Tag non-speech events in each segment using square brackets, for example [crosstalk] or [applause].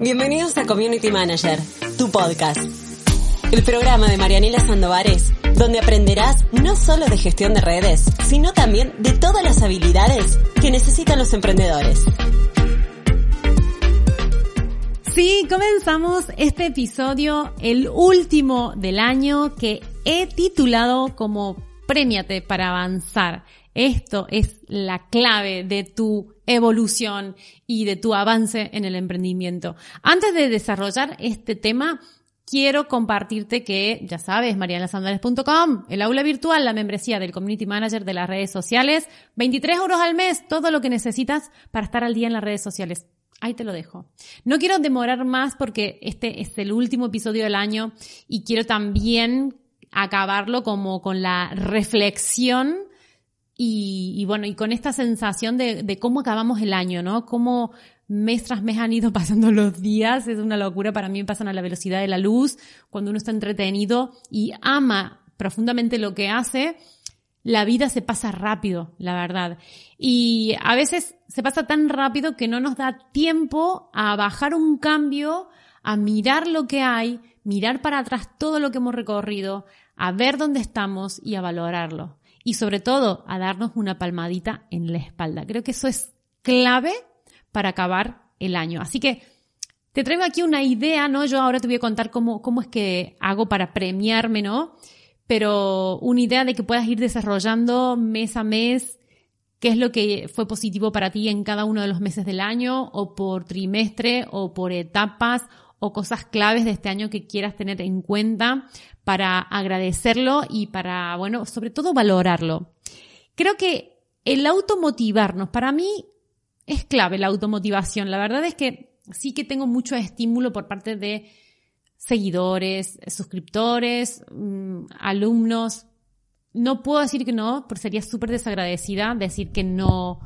Bienvenidos a Community Manager, tu podcast. El programa de Marianela Sandovares, donde aprenderás no solo de gestión de redes, sino también de todas las habilidades que necesitan los emprendedores. Sí, comenzamos este episodio, el último del año, que he titulado como Premiate para avanzar. Esto es la clave de tu evolución y de tu avance en el emprendimiento. Antes de desarrollar este tema, quiero compartirte que, ya sabes, marianasandales.com, el aula virtual, la membresía del Community Manager de las redes sociales, 23 euros al mes, todo lo que necesitas para estar al día en las redes sociales. Ahí te lo dejo. No quiero demorar más porque este es el último episodio del año y quiero también acabarlo como con la reflexión y, bueno, y con esta sensación de, de, cómo acabamos el año, ¿no? Cómo mes tras mes han ido [laughs] pasando los días, es una locura, para mí pasan a la velocidad de la luz, cuando uno está entretenido y ama profundamente lo que hace, la vida se pasa rápido, la verdad. Y a veces se pasa tan rápido que no nos da tiempo a bajar un cambio, a mirar lo que hay, mirar para atrás todo lo que hemos recorrido, a ver dónde estamos y a valorarlo y sobre todo a darnos una palmadita en la espalda. Creo que eso es clave para acabar el año. Así que te traigo aquí una idea, ¿no? Yo ahora te voy a contar cómo, cómo es que hago para premiarme, ¿no? Pero una idea de que puedas ir desarrollando mes a mes qué es lo que fue positivo para ti en cada uno de los meses del año o por trimestre o por etapas o cosas claves de este año que quieras tener en cuenta para agradecerlo y para, bueno, sobre todo valorarlo. Creo que el automotivarnos, para mí es clave la automotivación. La verdad es que sí que tengo mucho estímulo por parte de seguidores, suscriptores, mm, alumnos. No puedo decir que no, porque sería súper desagradecida decir que no,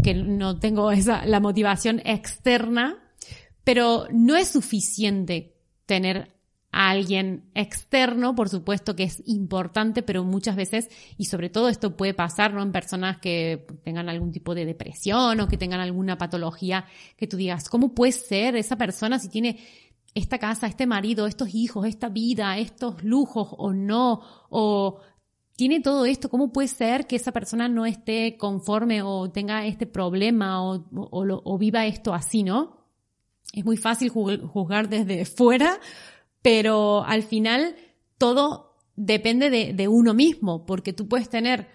que no tengo esa, la motivación externa pero no es suficiente tener a alguien externo, por supuesto que es importante, pero muchas veces, y sobre todo esto puede pasar, ¿no? En personas que tengan algún tipo de depresión o que tengan alguna patología, que tú digas, ¿cómo puede ser esa persona si tiene esta casa, este marido, estos hijos, esta vida, estos lujos o no? O tiene todo esto, ¿cómo puede ser que esa persona no esté conforme o tenga este problema o, o, viva esto así, ¿no? Es muy fácil juzgar desde fuera, pero al final todo depende de, uno mismo, porque tú puedes tener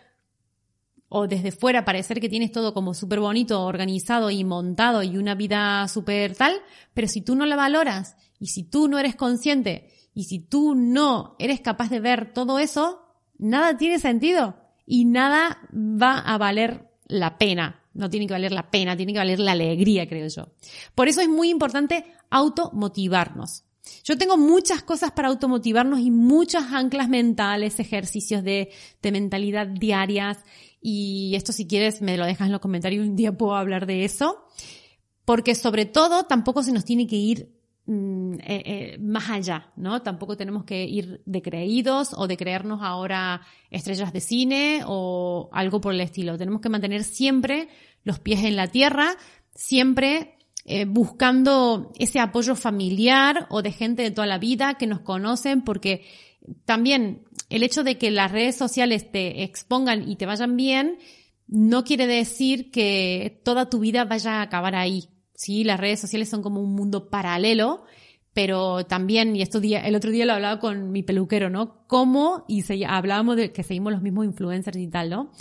o desde fuera parecer que tienes todo como súper bonito, organizado y montado y una vida súper tal, pero si tú no la valoras y si tú no eres consciente y si tú no eres capaz de ver todo eso, nada tiene sentido y nada va a valer la pena. No tiene que valer la pena, tiene que valer la alegría, creo yo. Por eso es muy importante automotivarnos. Yo tengo muchas cosas para automotivarnos y muchas anclas mentales, ejercicios de, mentalidad diarias. Y esto si quieres me lo dejas en los comentarios, un día puedo hablar de eso. Porque sobre todo tampoco se nos tiene que ir Mm, eh, eh, más allá, ¿no? Tampoco tenemos que ir de creídos o de creernos ahora estrellas de cine o algo por el estilo. Tenemos que mantener siempre los pies en la tierra, siempre eh, buscando ese apoyo familiar o de gente de toda la vida que nos conocen, porque también el hecho de que las redes sociales te expongan y te vayan bien, no quiere decir que toda tu vida vaya a acabar ahí. Sí, las redes sociales son como un mundo paralelo, pero también, y esto día, el otro día lo hablaba con mi peluquero, ¿no? Cómo, y se, hablábamos de que seguimos los mismos influencers y tal, ¿no?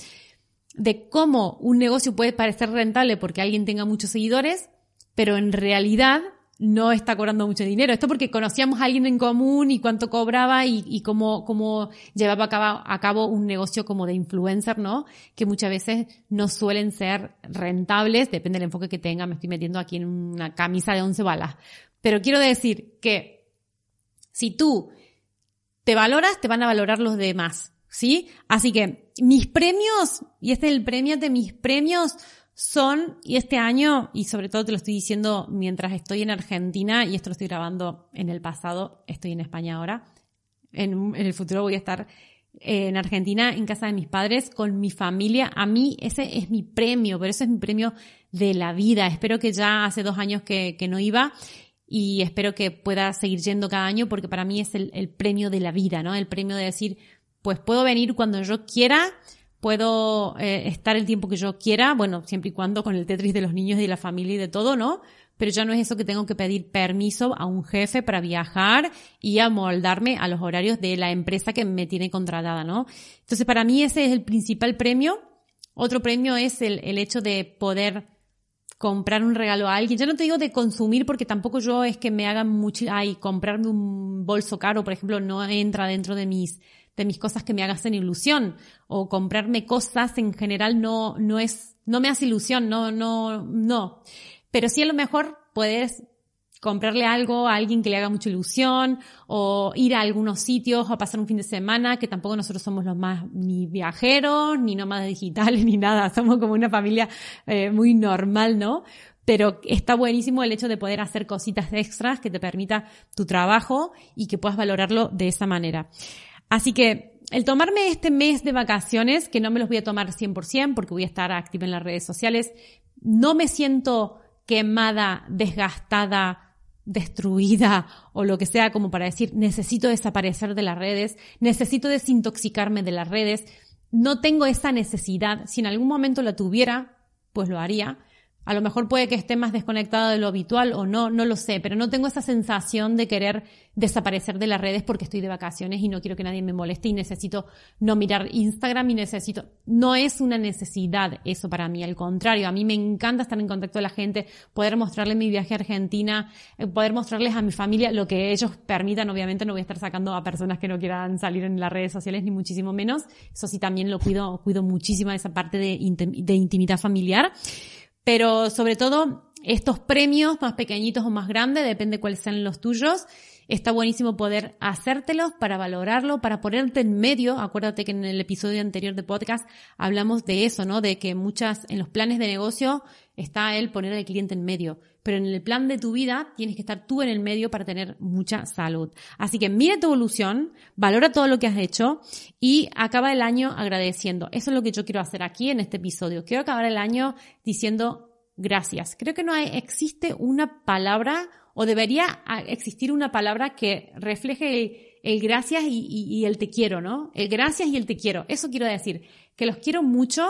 De cómo un negocio puede parecer rentable porque alguien tenga muchos seguidores, pero en realidad no está cobrando mucho dinero. Esto porque conocíamos a alguien en común y cuánto cobraba y, cómo, cómo llevaba a cabo, a cabo, un negocio como de influencer, ¿no? Que muchas veces no suelen ser rentables, depende del enfoque que tenga. Me estoy metiendo aquí en una camisa de once balas. Pero quiero decir que si tú te valoras, te van a valorar los demás, ¿sí? Así que mis premios, y este es el premio de mis premios, son, y este año, y sobre todo te lo estoy diciendo mientras estoy en Argentina, y esto lo estoy grabando en el pasado, estoy en España ahora, en, el futuro voy a estar en Argentina, en casa de mis padres, con mi familia. A mí ese es mi premio, pero ese es mi premio de la vida. Espero que ya hace dos años que, no iba y espero que pueda seguir yendo cada año porque para mí es el premio de la vida, ¿no? El premio de decir, pues puedo venir cuando yo quiera, puedo eh, estar el tiempo que yo quiera, bueno, siempre y cuando con el Tetris de los niños y de la familia y de todo, ¿no? Pero ya no es eso que tengo que pedir permiso a un jefe para viajar y amoldarme a los horarios de la empresa que me tiene contratada, ¿no? Entonces, para mí ese es el principal premio. Otro premio es el, el hecho de poder comprar un regalo a alguien. Ya no te digo de consumir porque tampoco yo es que me hagan mucho, ay, comprarme un bolso caro, por ejemplo, no entra dentro de mis, de mis cosas que me hagan ilusión. O comprarme cosas en general no, no es, no me hace ilusión, no, no, no. Pero sí a lo mejor puedes comprarle algo a alguien que le haga mucha ilusión o ir a algunos sitios o pasar un fin de semana, que tampoco nosotros somos los más ni viajeros, ni nómadas digitales, [laughs] ni nada, somos como una familia eh, muy normal, ¿no? Pero está buenísimo el hecho de poder hacer cositas extras que te permita tu trabajo y que puedas valorarlo de esa manera. Así que el tomarme este mes de vacaciones, que no me los voy a tomar 100% porque voy a estar activa en las redes sociales, no me siento quemada, desgastada, destruida o lo que sea como para decir necesito desaparecer de las redes, necesito desintoxicarme de las redes, no tengo esa necesidad, si en algún momento la tuviera, pues lo haría, a lo mejor puede que esté más desconectada de lo habitual o no, no lo sé, pero no tengo esa sensación de querer desaparecer de las redes porque estoy de vacaciones y no quiero que nadie me moleste y necesito no mirar Instagram y necesito, no es una necesidad eso para mí, al contrario, a mí me encanta estar en contacto con la gente, poder mostrarles mi viaje a Argentina, eh, poder mostrarles a mi familia lo que ellos permitan, obviamente no voy a estar sacando a personas que no quieran salir en las redes sociales ni muchísimo menos, eso sí también lo cuido, cuido muchísimo esa parte de intimidad familiar. Pero sobre todo, estos premios más pequeñitos o más grandes, depende cuáles sean los tuyos, está buenísimo poder hacértelos para valorarlo, para ponerte en medio. Acuérdate que en el episodio anterior de podcast hablamos de eso, ¿no? De que muchas, en los planes de negocio está el poner al cliente en medio. Pero en el plan de tu vida tienes que estar tú en el medio para tener mucha salud. Así que mira tu evolución, valora todo lo que has hecho y acaba el año agradeciendo. Eso es lo que yo quiero hacer aquí en este episodio. Quiero acabar el año diciendo gracias. Creo que no existe una palabra o debería existir una palabra que refleje el, gracias y, y, el te quiero, ¿no? El gracias y el te quiero. Eso quiero decir, que los quiero mucho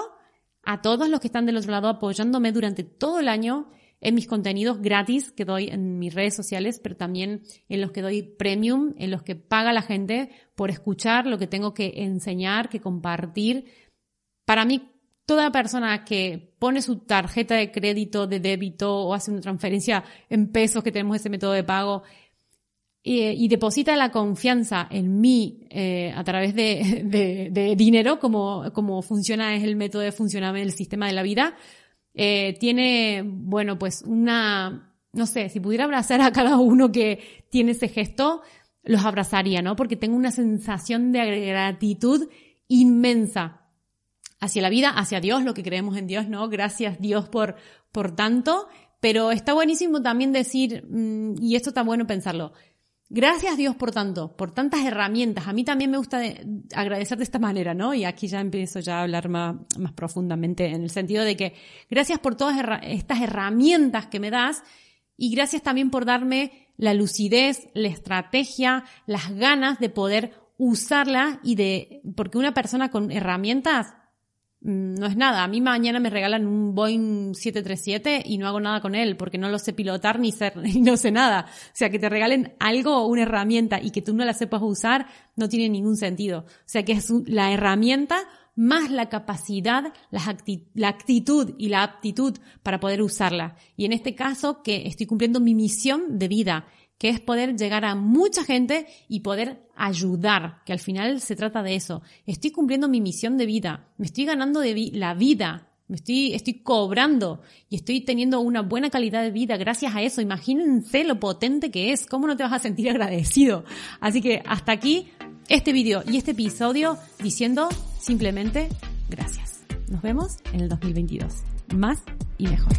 a todos los que están del otro lado apoyándome durante todo el año en mis contenidos gratis que doy en mis redes sociales, pero también en los que doy premium, en los que paga la gente por escuchar lo que tengo que enseñar, que compartir. Para mí, toda persona que pone su tarjeta de crédito, de débito o hace una transferencia en pesos que tenemos ese método de pago y, deposita la confianza en mí eh, a través [laughs] de, de, dinero, como, como funciona es el método de funcionamiento del sistema de la vida, eh, tiene, bueno, pues una, no sé, si pudiera abrazar a cada uno que tiene ese gesto, los abrazaría, ¿no? Porque tengo una sensación de gratitud inmensa hacia la vida, hacia Dios, lo que creemos en Dios, ¿no? Gracias Dios por, por tanto. Pero está buenísimo también decir, mm, y esto está bueno pensarlo, Gracias Dios por tanto, por tantas herramientas. A mí también me gusta agradecer de esta manera, ¿no? Y aquí ya empiezo ya a hablar más, profundamente en el sentido de que gracias por todas estas herramientas que me das y gracias también por darme la lucidez, la estrategia, las ganas de poder usarla y de, porque una persona con herramientas no es nada. A mí mañana me regalan un Boeing 737 y no hago nada con él porque no lo sé pilotar ni, ser, [laughs] no sé nada. O sea, que te regalen algo o una herramienta y que tú no la sepas usar no tiene ningún sentido. O sea, que es la herramienta más la capacidad, la, actitud y la aptitud para poder usarla. Y en este caso, que estoy cumpliendo mi misión de vida que es poder llegar a mucha gente y poder ayudar, que al final se trata de eso. Estoy cumpliendo mi misión de vida, me estoy ganando de la vida, me estoy, estoy cobrando y estoy teniendo una buena calidad de vida gracias a eso. Imagínense lo potente que es, cómo no te vas a sentir [laughs] agradecido. Así que hasta aquí este video y este episodio diciendo simplemente gracias. Nos vemos en el 2022. Más y mejor.